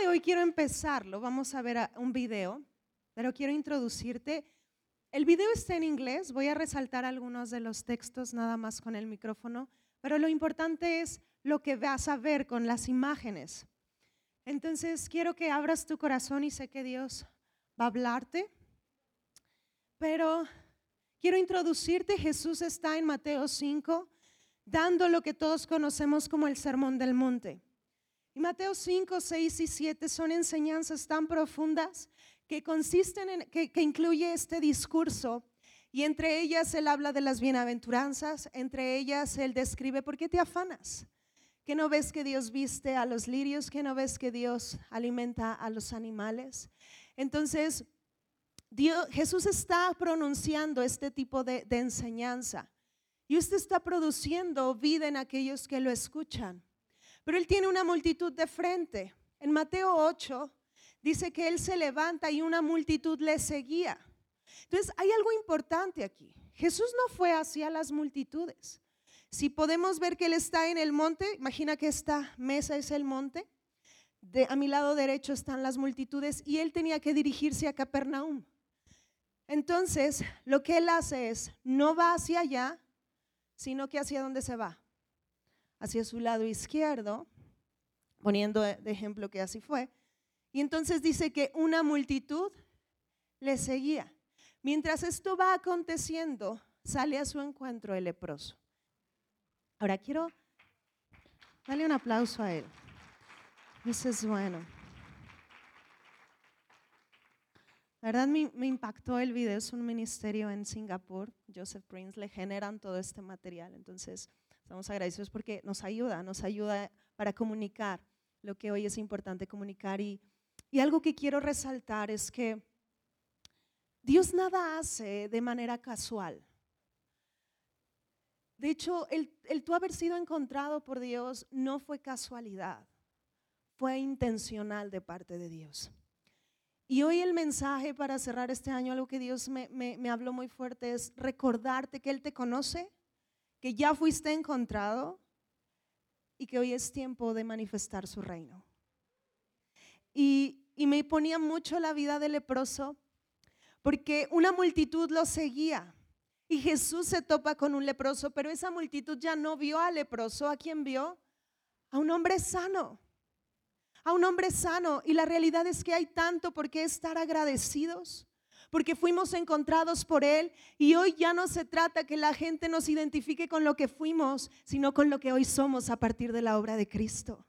de hoy quiero empezarlo. Vamos a ver un video, pero quiero introducirte. El video está en inglés, voy a resaltar algunos de los textos nada más con el micrófono, pero lo importante es lo que vas a ver con las imágenes. Entonces quiero que abras tu corazón y sé que Dios va a hablarte, pero quiero introducirte. Jesús está en Mateo 5, dando lo que todos conocemos como el Sermón del Monte. Y Mateo 5, 6 y 7 son enseñanzas tan profundas que consisten en, que, que incluye este discurso. Y entre ellas él habla de las bienaventuranzas, entre ellas él describe, ¿por qué te afanas? ¿Que no ves que Dios viste a los lirios? ¿Que no ves que Dios alimenta a los animales? Entonces, Dios, Jesús está pronunciando este tipo de, de enseñanza y usted está produciendo vida en aquellos que lo escuchan. Pero él tiene una multitud de frente. En Mateo 8 dice que él se levanta y una multitud le seguía. Entonces hay algo importante aquí. Jesús no fue hacia las multitudes. Si podemos ver que él está en el monte, imagina que esta mesa es el monte. De, a mi lado derecho están las multitudes y él tenía que dirigirse a Capernaum. Entonces, lo que él hace es, no va hacia allá, sino que hacia dónde se va hacia su lado izquierdo, poniendo de ejemplo que así fue. Y entonces dice que una multitud le seguía. Mientras esto va aconteciendo, sale a su encuentro el leproso. Ahora quiero darle un aplauso a él. Eso es bueno. La verdad me, me, impactó el video, es un ministerio en Singapur, Joseph Prince, le generan todo este material. Entonces, Estamos agradecidos porque nos ayuda, nos ayuda para comunicar lo que hoy es importante comunicar. Y, y algo que quiero resaltar es que Dios nada hace de manera casual. De hecho, el, el tú haber sido encontrado por Dios no fue casualidad, fue intencional de parte de Dios. Y hoy el mensaje para cerrar este año, algo que Dios me, habló muy fuerte, es recordarte que Él te conoce, que ya fuiste encontrado y que hoy es tiempo de manifestar su reino. Y, y me ponía mucho la vida del leproso porque una multitud lo seguía. Y Jesús se topa con un leproso, pero esa multitud ya no vio al leproso. ¿A quién vio? A un hombre sano. A un hombre sano. Y la realidad es que hay tanto por qué estar agradecidos porque fuimos encontrados por Él y hoy ya no se trata que la gente nos identifique con lo que fuimos, sino con lo que hoy somos a partir de la obra de Cristo.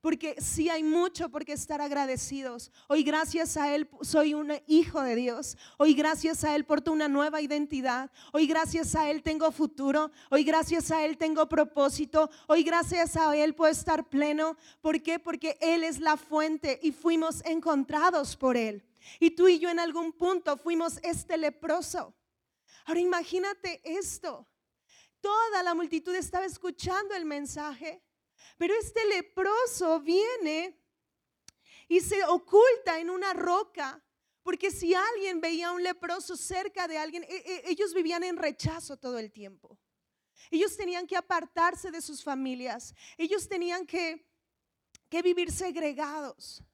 Porque sí hay mucho por qué estar agradecidos. Hoy gracias a Él soy un hijo de Dios. Hoy gracias a Él porto una nueva identidad. Hoy gracias a Él tengo futuro. Hoy gracias a Él tengo propósito. Hoy gracias a Él puedo estar pleno. ¿Por qué? Porque Él es la fuente y fuimos encontrados por Él. Y tú y yo en algún punto fuimos este leproso. Ahora imagínate esto. Toda la multitud estaba escuchando el mensaje, pero este leproso viene y se oculta en una roca, porque si alguien veía a un leproso cerca de alguien, e, e, ellos vivían en rechazo todo el tiempo. Ellos tenían que apartarse de sus familias, ellos tenían que, que vivir segregados.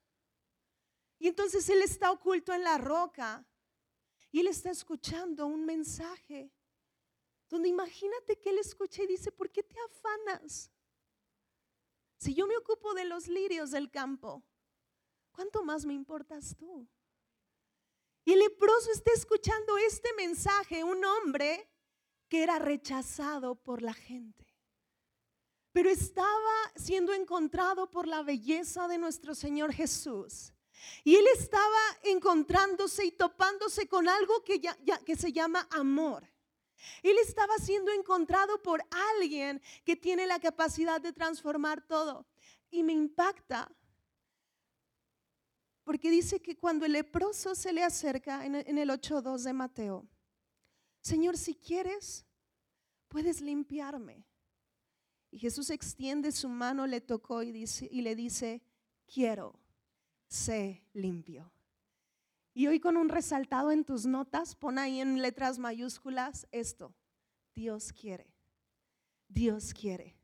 Y entonces él está oculto en la roca y él está escuchando un mensaje donde imagínate que él escucha y dice, ¿por qué te afanas? Si yo me ocupo de los lirios del campo, ¿cuánto más me importas tú? Y el leproso está escuchando este mensaje, un hombre que era rechazado por la gente, pero estaba siendo encontrado por la belleza de nuestro Señor Jesús y él estaba encontrándose y topándose con algo que, ya, que se llama amor. Él estaba siendo encontrado por alguien que tiene la capacidad de transformar todo. Y me impacta porque dice que cuando el leproso se le acerca en el 8.2 de Mateo, Señor, si quieres, puedes limpiarme. Y Jesús extiende su mano, le tocó y, dice, y le dice, quiero sé limpio. Y hoy con un resaltado en tus notas, pon ahí en letras mayúsculas esto. Dios quiere. Dios quiere.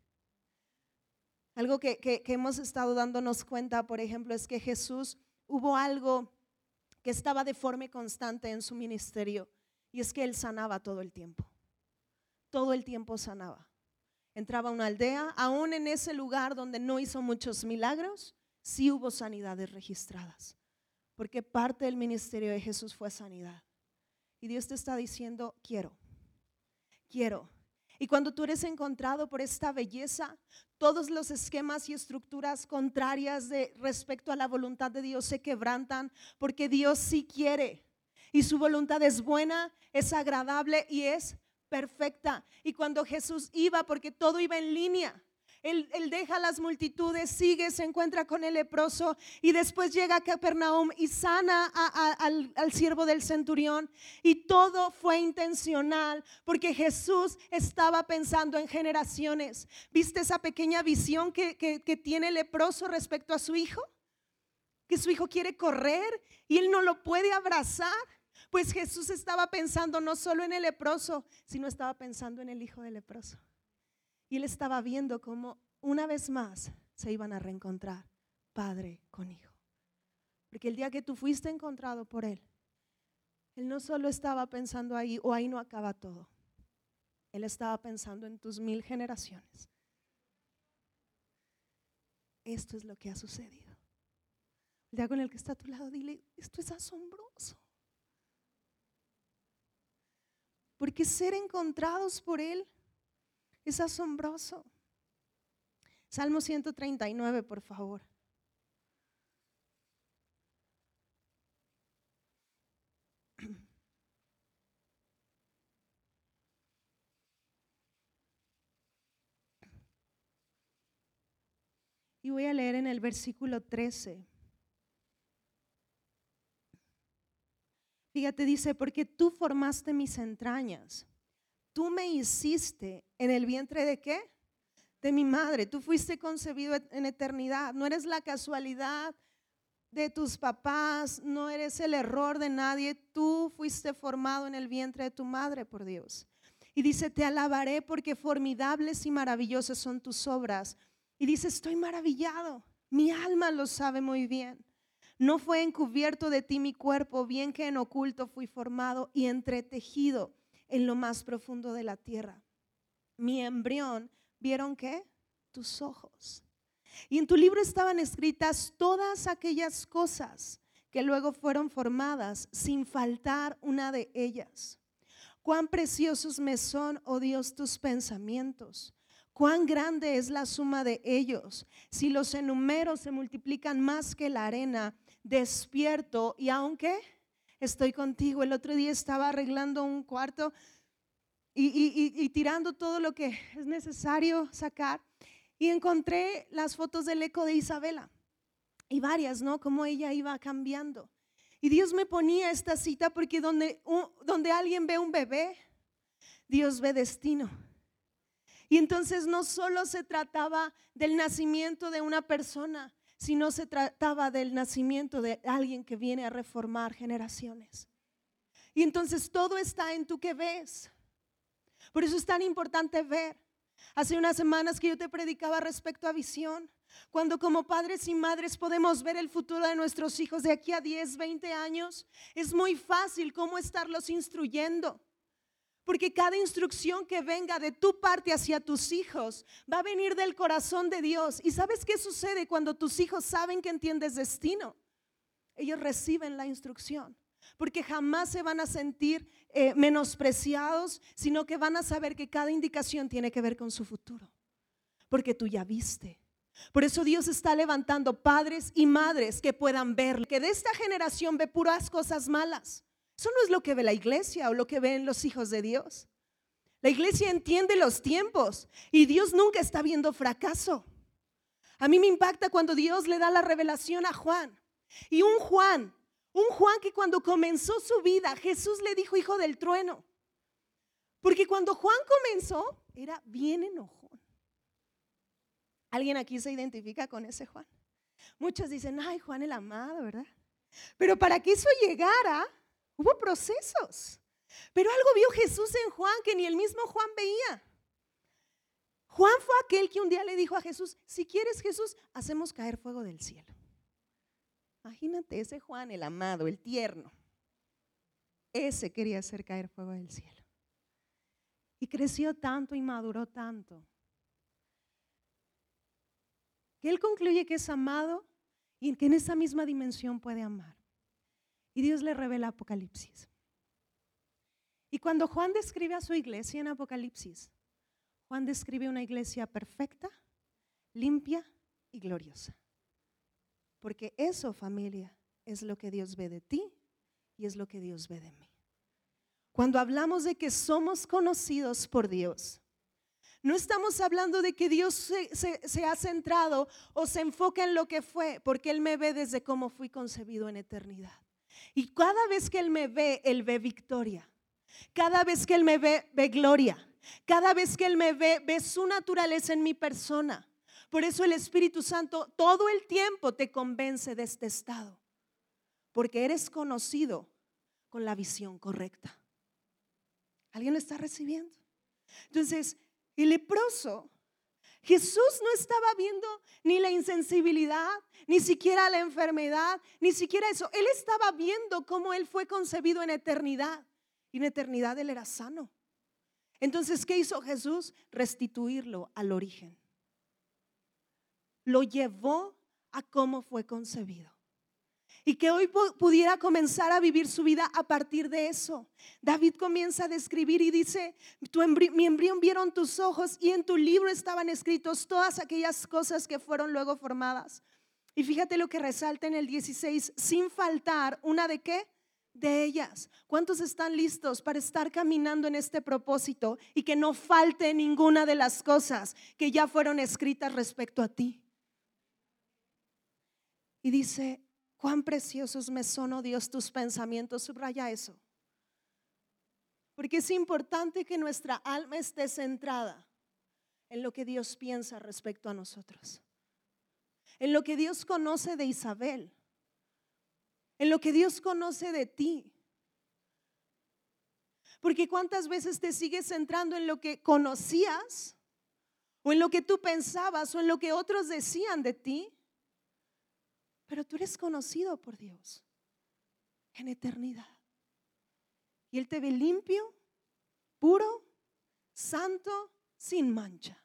Algo que, que, hemos estado dándonos cuenta, por ejemplo, es que Jesús hubo algo que estaba de forma constante en su ministerio y es que él sanaba todo el tiempo. Todo el tiempo sanaba. Entraba a una aldea, aún en ese lugar donde no hizo muchos milagros, sí hubo sanidades registradas. Porque parte del ministerio de Jesús fue sanidad. Y Dios te está diciendo, quiero, quiero. Y cuando tú eres encontrado por esta belleza, todos los esquemas y estructuras contrarias de respecto a la voluntad de Dios se quebrantan porque Dios sí quiere. Y su voluntad es buena, es agradable y es perfecta. Y cuando Jesús iba, porque todo iba en línea, él, deja las multitudes, sigue, se encuentra con el leproso y después llega a Capernaum y sana al, siervo del centurión. Y todo fue intencional porque Jesús estaba pensando en generaciones. ¿Viste esa pequeña visión que, que tiene el leproso respecto a su hijo? Que su hijo quiere correr y él no lo puede abrazar. Pues Jesús estaba pensando no solo en el leproso, sino estaba pensando en el hijo del leproso. Y él estaba viendo cómo una vez más se iban a reencontrar padre con hijo. Porque el día que tú fuiste encontrado por él, él no solo estaba pensando ahí o ahí no acaba todo. Él estaba pensando en tus mil generaciones. Esto es lo que ha sucedido. El día con el que está a tu lado, dile, esto es asombroso. Porque ser encontrados por Él es asombroso. Salmo 139, por favor. Y voy a leer en el versículo 13. Fíjate, dice, porque tú formaste mis entrañas tú me hiciste en el vientre de qué? De mi madre. Tú fuiste concebido en eternidad. No eres la casualidad de tus papás, no eres el error de nadie. Tú fuiste formado en el vientre de tu madre, por Dios. Y dice, te alabaré porque formidables y maravillosas son tus obras. Y dice, estoy maravillado. Mi alma lo sabe muy bien. No fue encubierto de ti mi cuerpo, bien que en oculto fui formado y entretejido en lo más profundo de la tierra. Mi embrión, ¿vieron qué? Tus ojos. Y en tu libro estaban escritas todas aquellas cosas que luego fueron formadas sin faltar una de ellas. Cuán preciosos me son, oh Dios, tus pensamientos. Cuán grande es la suma de ellos. Si los enumero se multiplican más que la arena, despierto y aunque estoy contigo. El otro día estaba arreglando un cuarto y, tirando todo lo que es necesario sacar y encontré las fotos del eco de Isabela y varias, ¿no? Como ella iba cambiando. Y Dios me ponía esta cita porque donde, donde alguien ve un bebé, Dios ve destino. Y entonces no solo se trataba del nacimiento de una persona, si no se trataba del nacimiento de alguien que viene a reformar generaciones. Y entonces todo está en tú que ves. Por eso es tan importante ver. Hace unas semanas que yo te predicaba respecto a visión, cuando como padres y madres podemos ver el futuro de nuestros hijos de aquí a 10, 20 años, es muy fácil cómo estarlos instruyendo. Porque cada instrucción que venga de tu parte hacia tus hijos va a venir del corazón de Dios. ¿Y sabes qué sucede cuando tus hijos saben que entiendes destino? Ellos reciben la instrucción. Porque jamás se van a sentir eh, menospreciados, sino que van a saber que cada indicación tiene que ver con su futuro. Porque tú ya viste. Por eso Dios está levantando padres y madres que puedan ver que de esta generación ve puras cosas malas eso no es lo que ve la iglesia o lo que ven los hijos de Dios. La iglesia entiende los tiempos y Dios nunca está viendo fracaso. A mí me impacta cuando Dios le da la revelación a Juan. Y un Juan, un Juan que cuando comenzó su vida, Jesús le dijo hijo del trueno. Porque cuando Juan comenzó, era bien enojón. ¿Alguien aquí se identifica con ese Juan? Muchos dicen, ay, Juan el amado, ¿verdad? Pero para que eso llegara, Hubo procesos. Pero algo vio Jesús en Juan que ni el mismo Juan veía. Juan fue aquel que un día le dijo a Jesús, si quieres Jesús, hacemos caer fuego del cielo. Imagínate ese Juan, el amado, el tierno. Ese quería hacer caer fuego del cielo. Y creció tanto y maduró tanto. Que él concluye que es amado y que en esa misma dimensión puede amar. Y Dios le revela Apocalipsis. Y cuando Juan describe a su iglesia en Apocalipsis, Juan describe una iglesia perfecta, limpia y gloriosa. Porque eso, familia, es lo que Dios ve de ti y es lo que Dios ve de mí. Cuando hablamos de que somos conocidos por Dios, no estamos hablando de que Dios se, ha centrado o se enfoca en lo que fue, porque Él me ve desde cómo fui concebido en eternidad. Y cada vez que Él me ve, Él ve victoria. Cada vez que Él me ve, ve gloria. Cada vez que Él me ve, ve su naturaleza en mi persona. Por eso el Espíritu Santo todo el tiempo te convence de este estado. Porque eres conocido con la visión correcta. ¿Alguien lo está recibiendo? Entonces, el leproso, Jesús no estaba viendo ni la insensibilidad, ni siquiera la enfermedad, ni siquiera eso. Él estaba viendo cómo Él fue concebido en eternidad. Y en eternidad Él era sano. Entonces, ¿qué hizo Jesús? Restituirlo al origen. Lo llevó a cómo fue concebido. Y que hoy pudiera comenzar a vivir su vida a partir de eso. David comienza a describir y dice, tu mi embrión vieron tus ojos y en tu libro estaban escritos todas aquellas cosas que fueron luego formadas. Y fíjate lo que resalta en el 16, sin faltar una de qué? de ellas. ¿Cuántos están listos para estar caminando en este propósito y que no falte ninguna de las cosas que ya fueron escritas respecto a ti? Y dice, cuán preciosos me son, oh Dios, tus pensamientos. Subraya eso. Porque es importante que nuestra alma esté centrada en lo que Dios piensa respecto a nosotros. En lo que Dios conoce de Isabel en lo que Dios conoce de ti. Porque cuántas veces te sigues centrando en lo que conocías o en lo que tú pensabas o en lo que otros decían de ti. Pero tú eres conocido por Dios en eternidad. Y Él te ve limpio, puro, santo, sin mancha.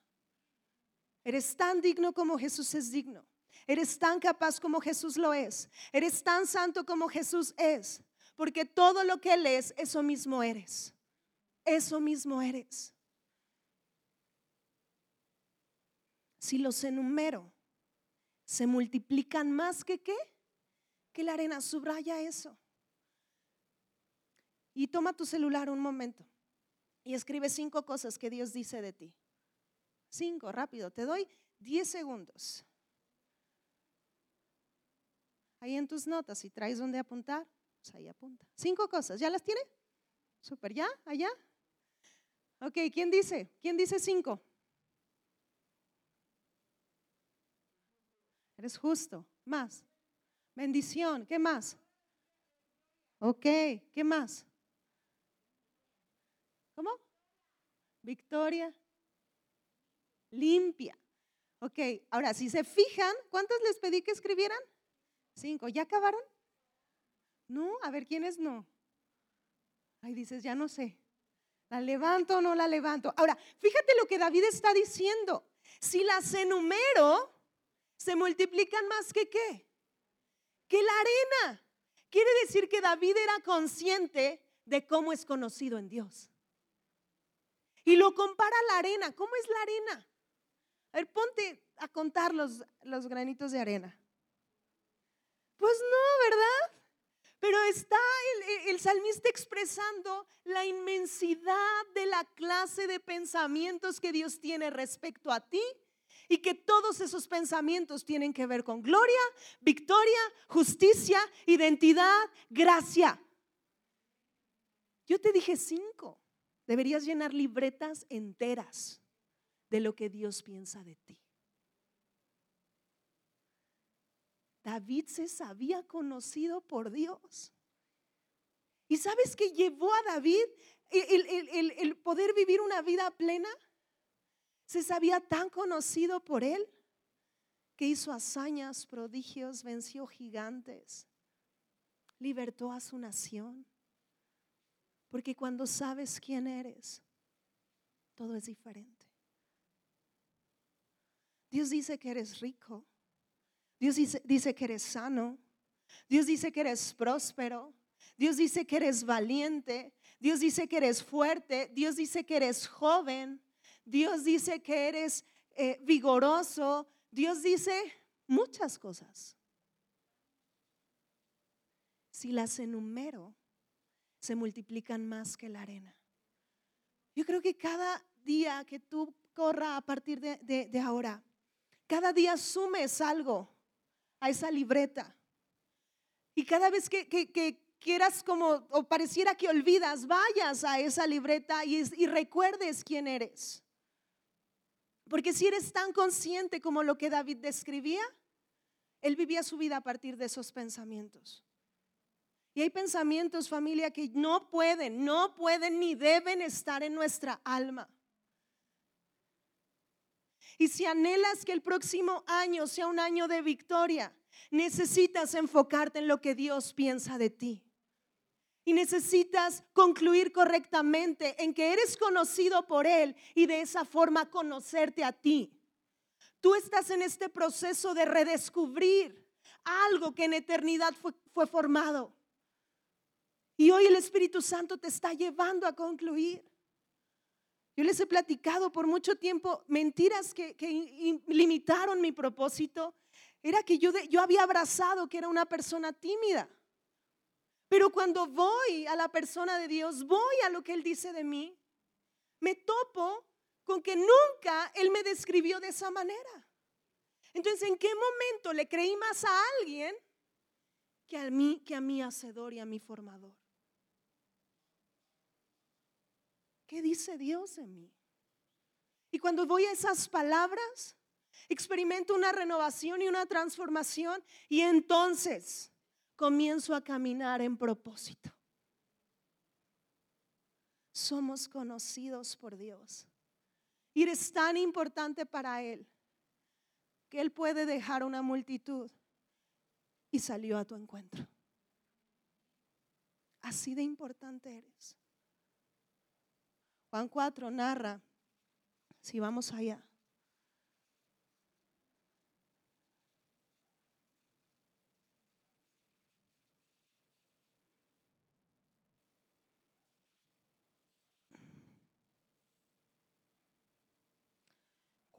Eres tan digno como Jesús es digno. Eres tan capaz como Jesús lo es. Eres tan santo como Jesús es. Porque todo lo que Él es, eso mismo eres. Eso mismo eres. Si los enumero, se multiplican más que qué? Que la arena. Subraya eso. Y toma tu celular un momento y escribe cinco cosas que Dios dice de ti. Cinco, rápido. Te doy diez segundos. Ahí en tus notas, si traes donde apuntar, pues ahí apunta. Cinco cosas, ¿ya las tiene? Súper, ¿ya? ¿Allá? Ok, ¿quién dice? ¿Quién dice cinco? Eres justo. Más. Bendición. ¿Qué más? Ok, ¿qué más? ¿Cómo? Victoria. Limpia. Ok, ahora si se fijan, ¿cuántas les pedí que escribieran? Cinco. ¿Ya acabaron? No, a ver, ¿quiénes no? Ahí dices, ya no sé. ¿La levanto o no la levanto? Ahora, fíjate lo que David está diciendo. Si las enumero, se multiplican más que qué? Que la arena. Quiere decir que David era consciente de cómo es conocido en Dios. Y lo compara a la arena. ¿Cómo es la arena? A ver, ponte a contar los, los granitos de arena. Pues no, ¿verdad? Pero está el, salmista expresando la inmensidad de la clase de pensamientos que Dios tiene respecto a ti y que todos esos pensamientos tienen que ver con gloria, victoria, justicia, identidad, gracia. Yo te dije cinco. Deberías llenar libretas enteras de lo que Dios piensa de ti. David se sabía conocido por Dios. ¿Y sabes qué llevó a David el, poder vivir una vida plena? Se sabía tan conocido por él que hizo hazañas, prodigios, venció gigantes, libertó a su nación. Porque cuando sabes quién eres, todo es diferente. Dios dice que eres rico. Dios dice, que eres sano. Dios dice que eres próspero. Dios dice que eres valiente. Dios dice que eres fuerte. Dios dice que eres joven. Dios dice que eres eh, vigoroso. Dios dice muchas cosas. Si las enumero, se multiplican más que la arena. Yo creo que cada día que tú corra a partir de, ahora, cada día sumes algo a esa libreta. Y cada vez que, quieras como, o pareciera que olvidas, vayas a esa libreta y, y recuerdes quién eres. Porque si eres tan consciente como lo que David describía, él vivía su vida a partir de esos pensamientos. Y hay pensamientos, familia, que no pueden, no pueden ni deben estar en nuestra alma. Y si anhelas que el próximo año sea un año de victoria, necesitas enfocarte en lo que Dios piensa de ti. Y necesitas concluir correctamente en que eres conocido por Él y de esa forma conocerte a ti. Tú estás en este proceso de redescubrir algo que en eternidad fue, formado. Y hoy el Espíritu Santo te está llevando a concluir. Yo les he platicado por mucho tiempo mentiras que, limitaron mi propósito. Era que yo, yo había abrazado que era una persona tímida. Pero cuando voy a la persona de Dios, voy a lo que Él dice de mí, me topo con que nunca Él me describió de esa manera. Entonces, ¿en qué momento le creí más a alguien que a mí, que a mi hacedor y a mi formador? ¿Qué dice Dios de mí? Y cuando voy a esas palabras, experimento una renovación y una transformación y entonces comienzo a caminar en propósito. Somos conocidos por Dios. Y eres tan importante para Él que Él puede dejar una multitud y salió a tu encuentro. Así de importante eres. Juan 4 narra, si vamos allá,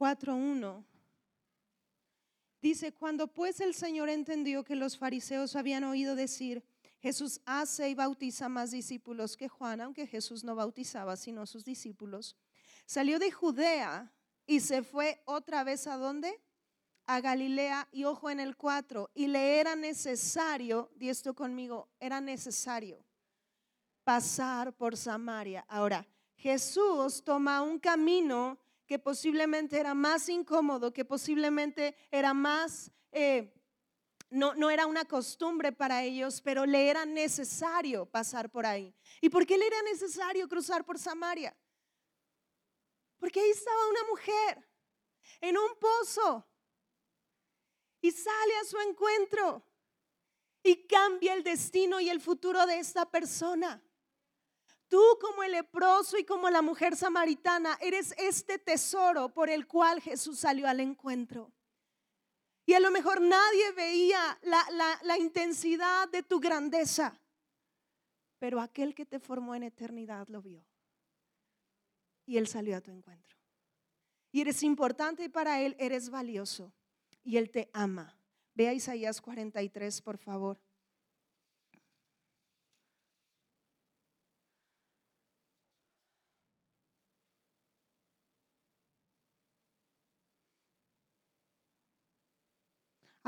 4.1. Dice, cuando pues el Señor entendió que los fariseos habían oído decir, Jesús hace y bautiza más discípulos que Juan, aunque Jesús no bautizaba sino sus discípulos, salió de Judea y se fue otra vez a dónde? A Galilea y ojo en el 4, y le era necesario, di esto conmigo, era necesario pasar por Samaria. Ahora, Jesús toma un camino que posiblemente era más incómodo, que posiblemente era más, eh, no, no era una costumbre para ellos, pero le era necesario pasar por ahí. ¿Y por qué le era necesario cruzar por Samaria? Porque ahí estaba una mujer en un pozo y sale a su encuentro y cambia el destino y el futuro de esta persona. Tú como el leproso y como la mujer samaritana eres este tesoro por el cual Jesús salió al encuentro. Y a lo mejor nadie veía la, intensidad de tu grandeza, pero aquel que te formó en eternidad lo vio. Y Él salió a tu encuentro. Y eres importante para Él, eres valioso. Y Él te ama. Ve a Isaías 43, por favor.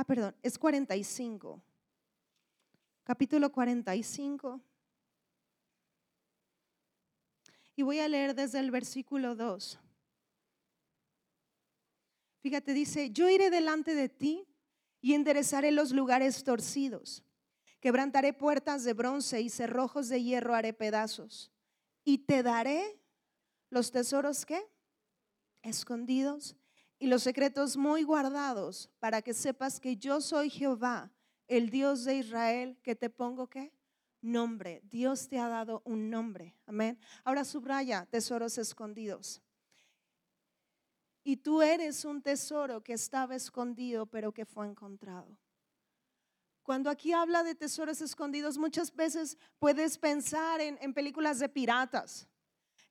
Ah, perdón, es 45. Capítulo 45. Y voy a leer desde el versículo 2. Fíjate, dice, yo iré delante de ti y enderezaré los lugares torcidos. Quebrantaré puertas de bronce y cerrojos de hierro haré pedazos. Y te daré los tesoros que escondidos y los secretos muy guardados para que sepas que yo soy Jehová, el Dios de Israel, que te pongo qué? Nombre. Dios te ha dado un nombre. Amén. Ahora subraya tesoros escondidos. Y tú eres un tesoro que estaba escondido, pero que fue encontrado. Cuando aquí habla de tesoros escondidos, muchas veces puedes pensar en, en películas de piratas.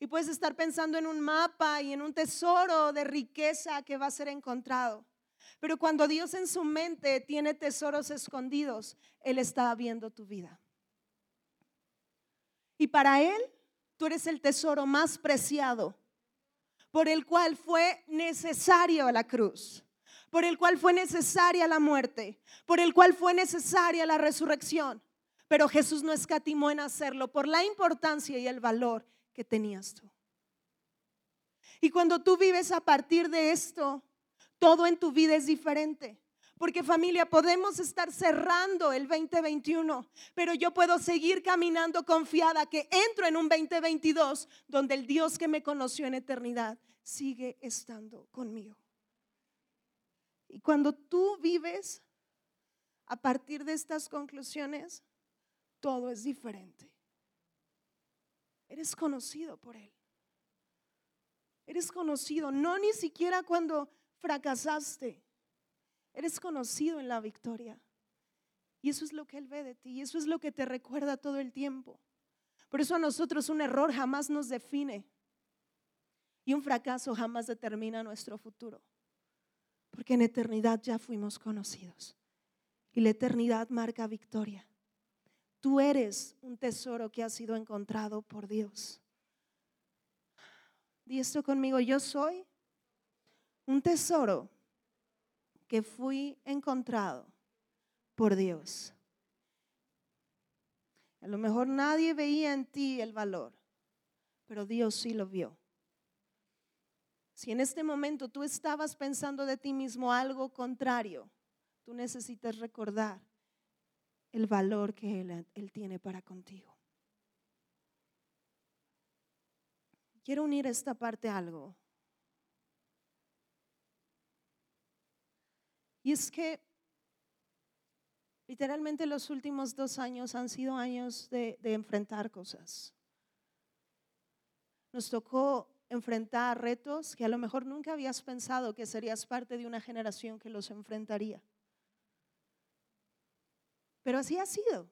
Y puedes estar pensando en un mapa y en un tesoro de riqueza que va a ser encontrado. Pero cuando Dios en su mente tiene tesoros escondidos, Él está viendo tu vida. Y para Él, tú eres el tesoro más preciado, por el cual fue necesario la cruz, por el cual fue necesaria la muerte, por el cual fue necesaria la resurrección. Pero Jesús no escatimó en hacerlo por la importancia y el valor que tenías tú. Y cuando tú vives a partir de esto, todo en tu vida es diferente. Porque familia, podemos estar cerrando el 2021, pero yo puedo seguir caminando confiada que entro en un 2022 donde el Dios que me conoció en eternidad sigue estando conmigo. Y cuando tú vives a partir de estas conclusiones, todo es diferente. Eres conocido por Él. Eres conocido, no ni siquiera cuando fracasaste. Eres conocido en la victoria. Y eso es lo que Él ve de ti. Y eso es lo que te recuerda todo el tiempo. Por eso a nosotros un error jamás nos define. Y un fracaso jamás determina nuestro futuro. Porque en eternidad ya fuimos conocidos. Y la eternidad marca victoria. Tú eres un tesoro que ha sido encontrado por Dios. Di esto conmigo, yo soy un tesoro que fui encontrado por Dios. A lo mejor nadie veía en ti el valor, pero Dios sí lo vio. Si en este momento tú estabas pensando de ti mismo algo contrario, tú necesitas recordar el valor que él, tiene para contigo. Quiero unir esta parte a algo. Y es que literalmente los últimos dos años han sido años de, de enfrentar cosas. Nos tocó enfrentar retos que a lo mejor nunca habías pensado que serías parte de una generación que los enfrentaría. Pero así ha sido.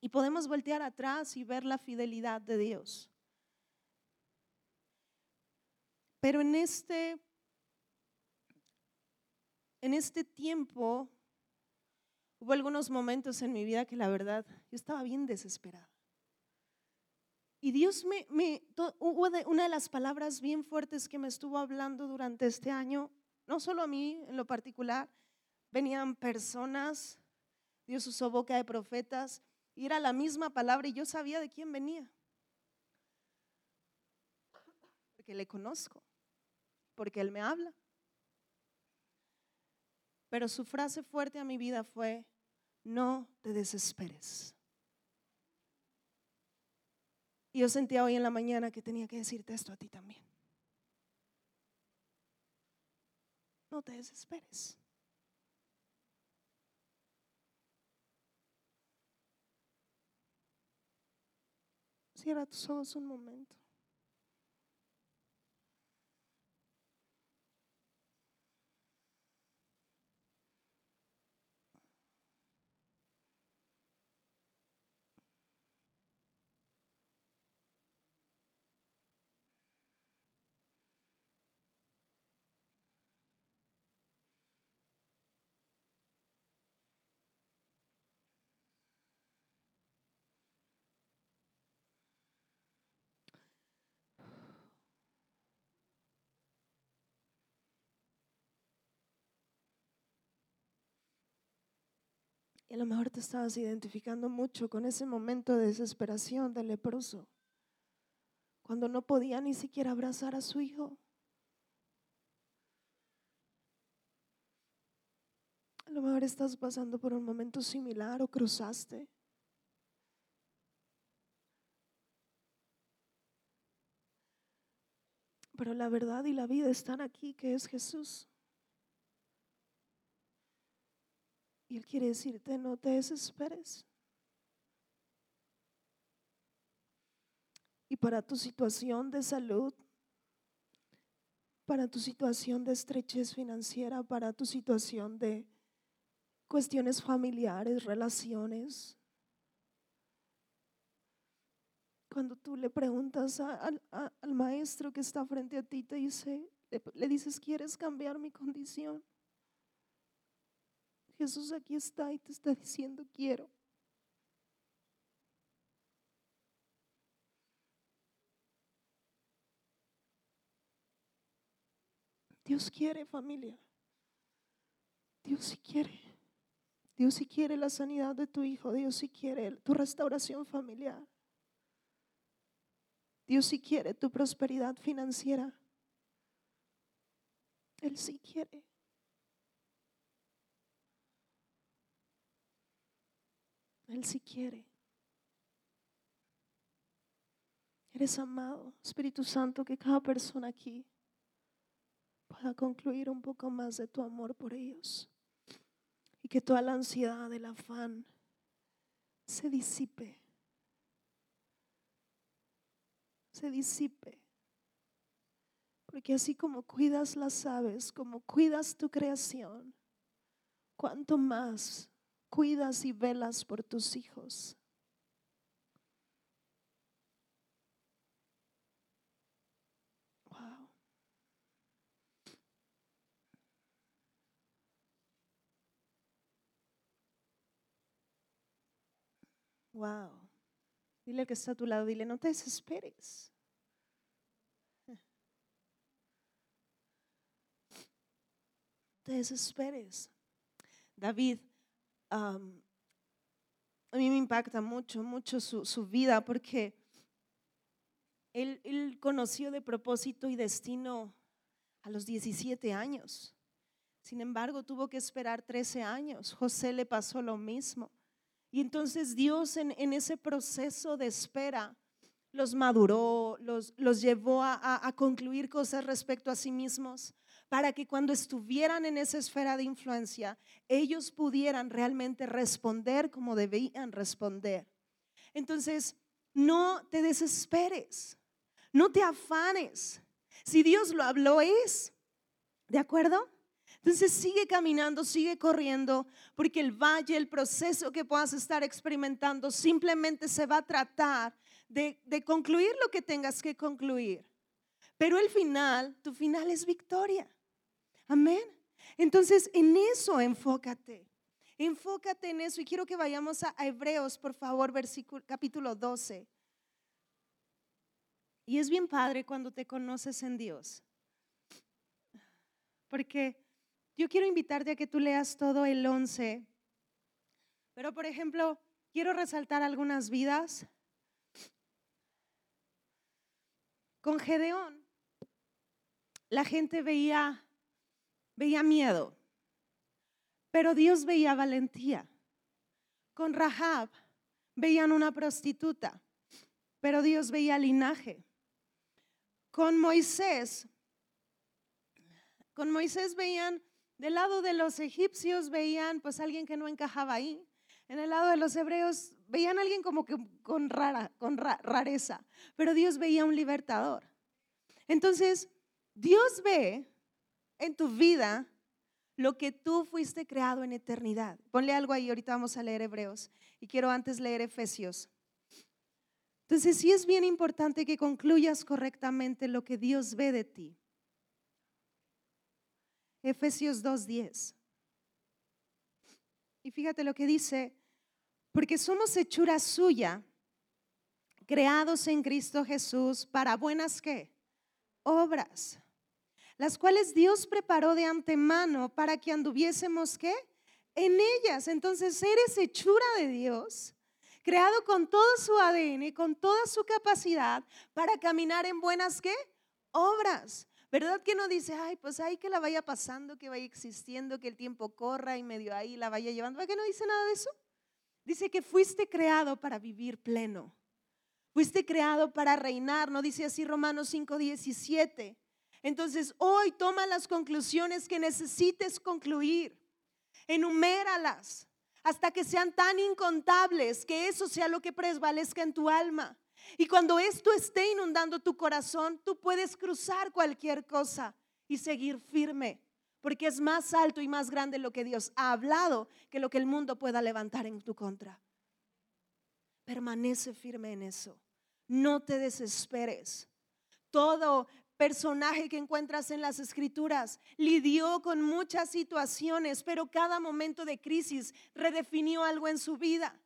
Y podemos voltear atrás y ver la fidelidad de Dios. Pero en este, en este tiempo hubo algunos momentos en mi vida que la verdad yo estaba bien desesperada. Y Dios me, me hubo una de las palabras bien fuertes que me estuvo hablando durante este año, no solo a mí en lo particular, venían personas Dios usó boca de profetas y era la misma palabra y yo sabía de quién venía. Porque le conozco, porque Él me habla. Pero su frase fuerte a mi vida fue, no te desesperes. Y yo sentía hoy en la mañana que tenía que decirte esto a ti también. No te desesperes. Cierra tus ojos un momento. Y a lo mejor te estabas identificando mucho con ese momento de desesperación del leproso, cuando no podía ni siquiera abrazar a su hijo. A lo mejor estás pasando por un momento similar o cruzaste. Pero la verdad y la vida están aquí, que es Jesús. Él quiere decirte, no te desesperes. Y para tu situación de salud, para tu situación de estrechez financiera, para tu situación de cuestiones familiares, relaciones, cuando tú le preguntas al maestro que está frente a ti, te dice, le dices, ¿quieres cambiar mi condición? Jesús aquí está y te está diciendo, quiero. Dios quiere familia. Dios sí quiere. Dios sí quiere la sanidad de tu hijo. Dios sí quiere tu restauración familiar. Dios sí quiere tu prosperidad financiera. Él sí quiere. Él sí quiere. Eres amado, Espíritu Santo, que cada persona aquí pueda concluir un poco más de tu amor por ellos y que toda la ansiedad, el afán se disipe, se disipe. Porque así como cuidas las aves, como cuidas tu creación, cuanto más cuidas y velas por tus hijos. Wow. Wow. Dile que está a tu lado, dile, no te desesperes. te desesperes. David a mí me impacta mucho, mucho su, vida porque él, él, conoció de propósito y destino a los 17 años. Sin embargo, tuvo que esperar 13 años. José le pasó lo mismo. Y entonces Dios en, en ese proceso de espera los maduró, los, los llevó a, a concluir cosas respecto a sí mismos para que cuando estuvieran en esa esfera de influencia, ellos pudieran realmente responder como debían responder. Entonces, no te desesperes, no te afanes. Si Dios lo habló es, ¿de acuerdo? Entonces sigue caminando, sigue corriendo, porque el valle, el proceso que puedas estar experimentando, simplemente se va a tratar de, de concluir lo que tengas que concluir. Pero el final, tu final es victoria. Amén. Entonces, en eso enfócate. Enfócate en eso y quiero que vayamos a, Hebreos, por favor, versículo capítulo 12. Y es bien padre cuando te conoces en Dios. Porque yo quiero invitarte a que tú leas todo el 11. Pero, por ejemplo, quiero resaltar algunas vidas. Con Gedeón, la gente veía veía miedo, pero Dios veía valentía. Con Rahab veían una prostituta, pero Dios veía linaje. Con Moisés, con Moisés veían, del lado de los egipcios veían pues alguien que no encajaba ahí. En el lado de los hebreos veían alguien como que con rara, con rareza, pero Dios veía un libertador. Entonces, Dios ve en tu vida lo que tú fuiste creado en eternidad. Ponle algo ahí, ahorita vamos a leer Hebreos y quiero antes leer Efesios. Entonces sí es bien importante que concluyas correctamente lo que Dios ve de ti. Efesios 2.10. Y fíjate lo que dice, porque somos hechura suya, creados en Cristo Jesús para buenas qué? Obras las cuales Dios preparó de antemano para que anduviésemos qué? En ellas. Entonces eres hechura de Dios, creado con todo su ADN, con toda su capacidad para caminar en buenas qué? Obras. ¿Verdad que no dice, ay, pues ahí que la vaya pasando, que vaya existiendo, que el tiempo corra y medio ahí la vaya llevando? ¿Verdad que no dice nada de eso? Dice que fuiste creado para vivir pleno. Fuiste creado para reinar, ¿no dice así Romanos 5:17? Entonces hoy toma las conclusiones que necesites concluir. Enuméralas hasta que sean tan incontables que eso sea lo que prevalezca en tu alma. Y cuando esto esté inundando tu corazón, tú puedes cruzar cualquier cosa y seguir firme, porque es más alto y más grande lo que Dios ha hablado que lo que el mundo pueda levantar en tu contra. Permanece firme en eso. No te desesperes. Todo personaje que encuentras en las escrituras lidió con muchas situaciones, pero cada momento de crisis redefinió algo en su vida.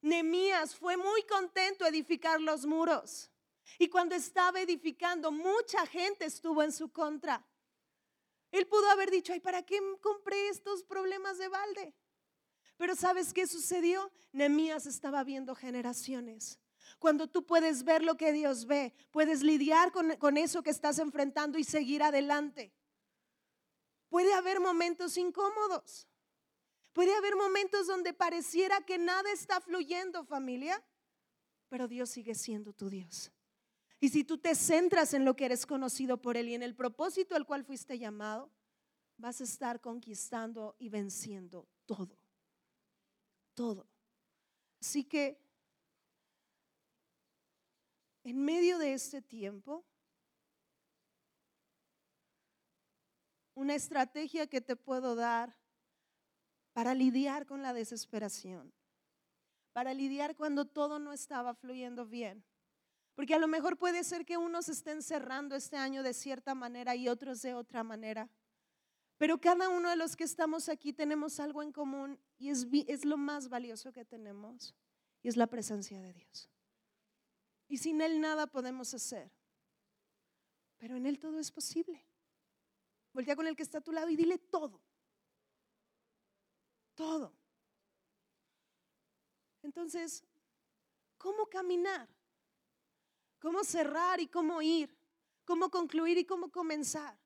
Nemías fue muy contento edificar los muros. Y cuando estaba edificando, mucha gente estuvo en su contra. Él pudo haber dicho, ay, ¿para qué compré estos problemas de balde? Pero ¿sabes qué sucedió? Nemías estaba viendo generaciones. Cuando tú puedes ver lo que Dios ve, puedes lidiar con, con eso que estás enfrentando y seguir adelante. Puede haber momentos incómodos. Puede haber momentos donde pareciera que nada está fluyendo, familia, pero Dios sigue siendo tu Dios. Y si tú te centras en lo que eres conocido por Él y en el propósito al cual fuiste llamado, vas a estar conquistando y venciendo todo. Todo. Así que, en medio de este tiempo, una estrategia que te puedo dar para lidiar con la desesperación, para lidiar cuando todo no estaba fluyendo bien porque a lo mejor puede ser que unos estén cerrando este año de cierta manera y otros de otra manera. Pero cada uno de los que estamos aquí tenemos algo en común y es, es lo más valioso que tenemos. Y es la presencia de Dios. Y sin Él nada podemos hacer. Pero en Él todo es posible. Voltea con el que está a tu lado y dile todo. Todo. Entonces, ¿cómo caminar? cómo cerrar y cómo ir, cómo concluir y cómo comenzar.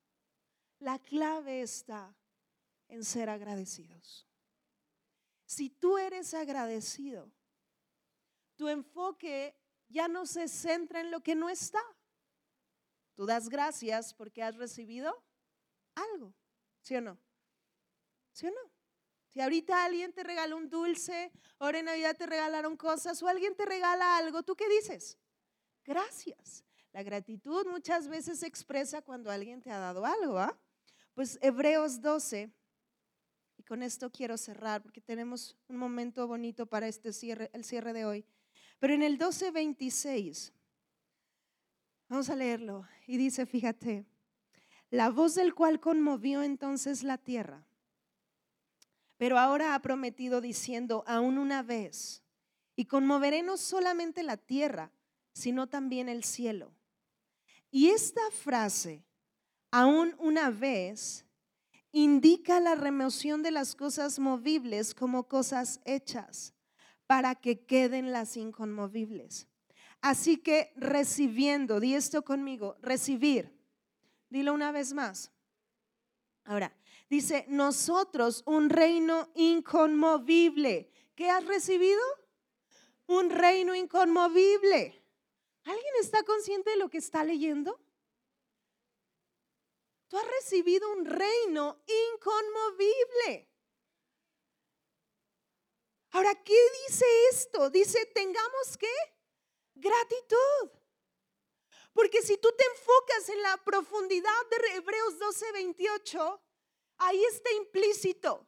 La clave está en ser agradecidos. Si tú eres agradecido, tu enfoque ya no se centra en lo que no está. Tú das gracias porque has recibido algo, ¿sí o no? ¿Sí o no? Si ahorita alguien te regala un dulce, ahora en Navidad te regalaron cosas o alguien te regala algo, ¿tú qué dices? gracias. La gratitud muchas veces se expresa cuando alguien te ha dado algo, ¿ah? Pues Hebreos 12, y con esto quiero cerrar porque tenemos un momento bonito para este cierre, el cierre de hoy. Pero en el 12:26, vamos a leerlo, y dice, fíjate, la voz del cual conmovió entonces la tierra, pero ahora ha prometido diciendo, aún una vez, y conmoveré no solamente la tierra, sino también el cielo. Y esta frase, aún una vez, indica la remoción de las cosas movibles como cosas hechas para que queden las inconmovibles. Así que recibiendo, di esto conmigo, recibir. Dilo una vez más. Ahora, dice, nosotros un reino inconmovible. ¿Qué has recibido? Un reino inconmovible. ¿Alguien está consciente de lo que está leyendo? Tú has recibido un reino inconmovible. Ahora, ¿qué dice esto? Dice, tengamos qué? Gratitud. Porque si tú te enfocas en la profundidad de Hebreos 12, 28, ahí está implícito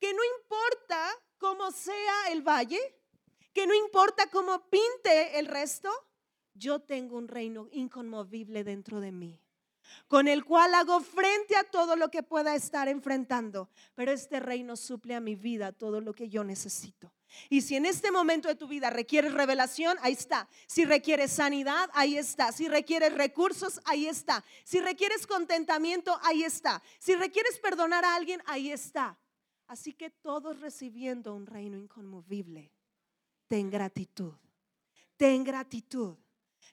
que no importa cómo sea el valle, que no importa cómo pinte el resto, yo tengo un reino inconmovible dentro de mí, con el cual hago frente a todo lo que pueda estar enfrentando, pero este reino suple a mi vida todo lo que yo necesito. Y si en este momento de tu vida requieres revelación, ahí está. Si requieres sanidad, ahí está. Si requieres recursos, ahí está. Si requieres contentamiento, ahí está. Si requieres perdonar a alguien, ahí está. Así que todos recibiendo un reino inconmovible, ten gratitud. Ten gratitud.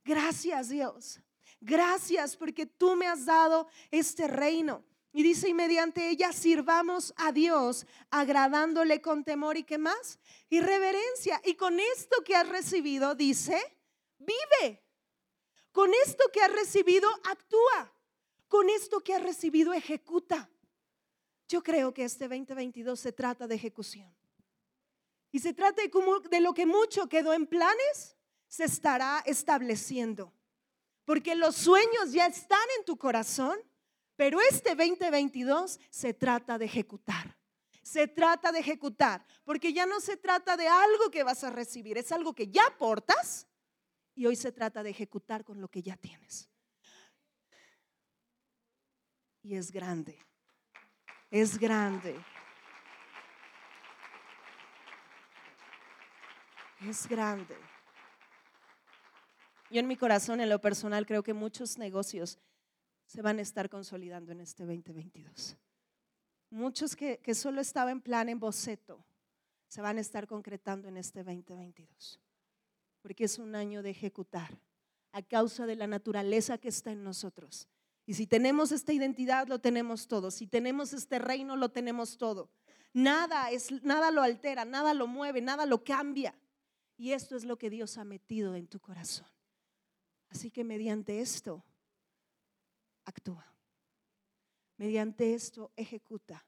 Gracias Dios. Gracias porque tú me has dado este reino. Y dice, y mediante ella sirvamos a Dios, agradándole con temor y qué más? Y reverencia. Y con esto que has recibido, dice, vive. Con esto que has recibido, actúa. Con esto que has recibido, ejecuta. Yo creo que este 2022 se trata de ejecución. Y se trata de, de lo que mucho quedó en planes, se estará estableciendo. Porque los sueños ya están en tu corazón, pero este 2022 se trata de ejecutar. Se trata de ejecutar, porque ya no se trata de algo que vas a recibir, es algo que ya aportas y hoy se trata de ejecutar con lo que ya tienes. Y es grande, es grande. Es grande. Yo en mi corazón, en lo personal, creo que muchos negocios se van a estar consolidando en este 2022. Muchos que, que solo estaban en plan, en boceto, se van a estar concretando en este 2022. Porque es un año de ejecutar a causa de la naturaleza que está en nosotros. Y si tenemos esta identidad, lo tenemos todo. Si tenemos este reino, lo tenemos todo. Nada, es, nada lo altera, nada lo mueve, nada lo cambia. Y esto es lo que Dios ha metido en tu corazón. Así que mediante esto, actúa. Mediante esto, ejecuta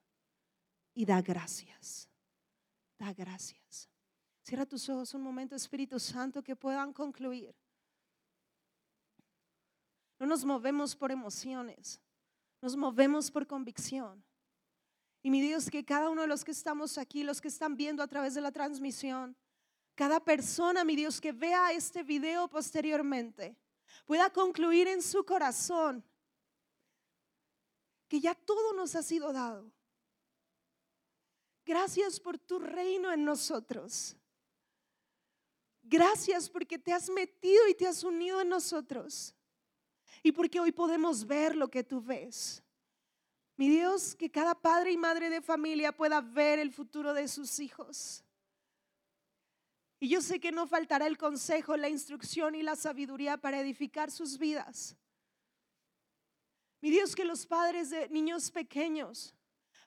y da gracias. Da gracias. Cierra tus ojos un momento, Espíritu Santo, que puedan concluir. No nos movemos por emociones, nos movemos por convicción. Y mi Dios, que cada uno de los que estamos aquí, los que están viendo a través de la transmisión, cada persona, mi Dios, que vea este video posteriormente, pueda concluir en su corazón que ya todo nos ha sido dado. Gracias por tu reino en nosotros. Gracias porque te has metido y te has unido en nosotros. Y porque hoy podemos ver lo que tú ves. Mi Dios, que cada padre y madre de familia pueda ver el futuro de sus hijos. Y yo sé que no faltará el consejo, la instrucción y la sabiduría para edificar sus vidas. Mi Dios, que los padres de niños pequeños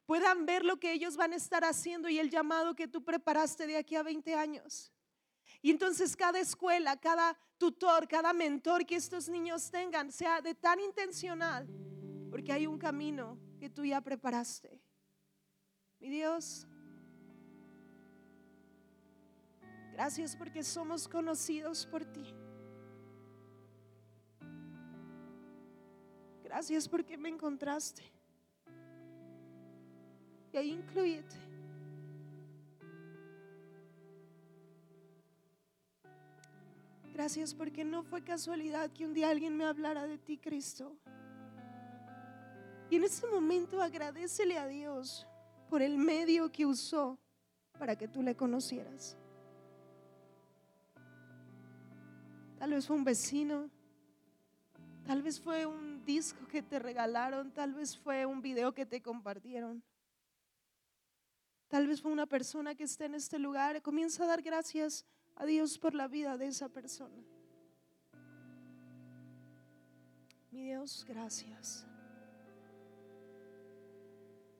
puedan ver lo que ellos van a estar haciendo y el llamado que tú preparaste de aquí a 20 años. Y entonces cada escuela, cada tutor, cada mentor que estos niños tengan sea de tan intencional, porque hay un camino que tú ya preparaste. Mi Dios, Gracias porque somos conocidos por ti. Gracias porque me encontraste. Y ahí incluyete. Gracias porque no fue casualidad que un día alguien me hablara de ti, Cristo. Y en ese momento agradecele a Dios por el medio que usó para que tú le conocieras. Tal vez fue un vecino. Tal vez fue un disco que te regalaron. Tal vez fue un video que te compartieron. Tal vez fue una persona que está en este lugar. Comienza a dar gracias a Dios por la vida de esa persona. Mi Dios, gracias.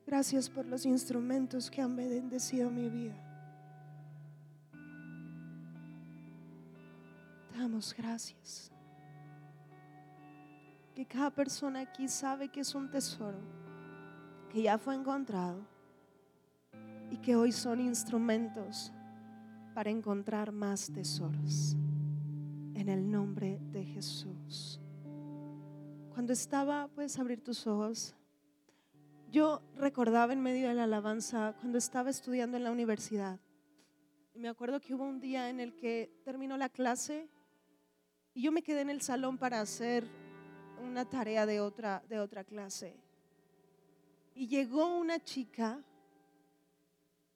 Gracias por los instrumentos que han bendecido mi vida. Damos gracias. Que cada persona aquí sabe que es un tesoro, que ya fue encontrado y que hoy son instrumentos para encontrar más tesoros. En el nombre de Jesús. Cuando estaba, puedes abrir tus ojos. Yo recordaba en medio de la alabanza, cuando estaba estudiando en la universidad, me acuerdo que hubo un día en el que terminó la clase y yo me quedé en el salón para hacer una tarea de otra, de otra clase. Y llegó una chica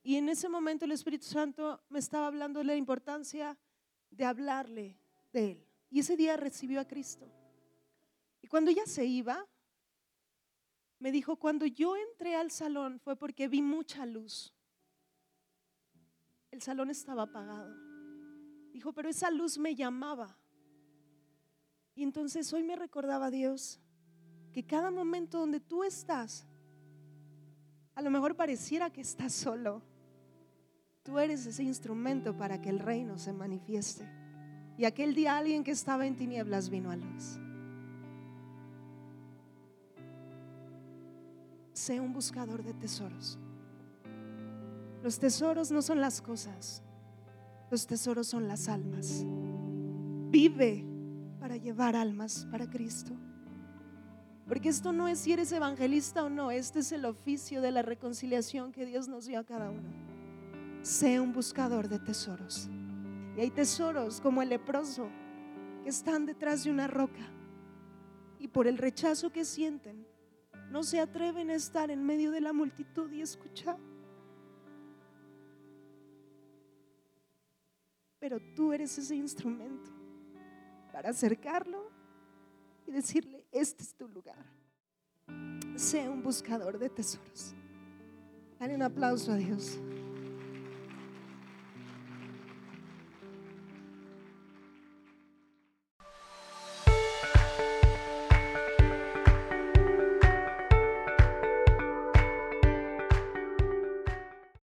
y en ese momento el Espíritu Santo me estaba hablando de la importancia de hablarle de Él. Y ese día recibió a Cristo. Y cuando ella se iba, me dijo, cuando yo entré al salón fue porque vi mucha luz. El salón estaba apagado. Dijo, pero esa luz me llamaba. Y entonces hoy me recordaba Dios que cada momento donde tú estás, a lo mejor pareciera que estás solo. Tú eres ese instrumento para que el reino se manifieste. Y aquel día alguien que estaba en tinieblas vino a luz. sé un buscador de tesoros. Los tesoros no son las cosas, los tesoros son las almas. Vive para llevar almas para Cristo. Porque esto no es si eres evangelista o no, este es el oficio de la reconciliación que Dios nos dio a cada uno. Sé un buscador de tesoros. Y hay tesoros como el leproso que están detrás de una roca y por el rechazo que sienten no se atreven a estar en medio de la multitud y escuchar. Pero tú eres ese instrumento para acercarlo y decirle, este es tu lugar. Sé un buscador de tesoros. Dale un aplauso a Dios.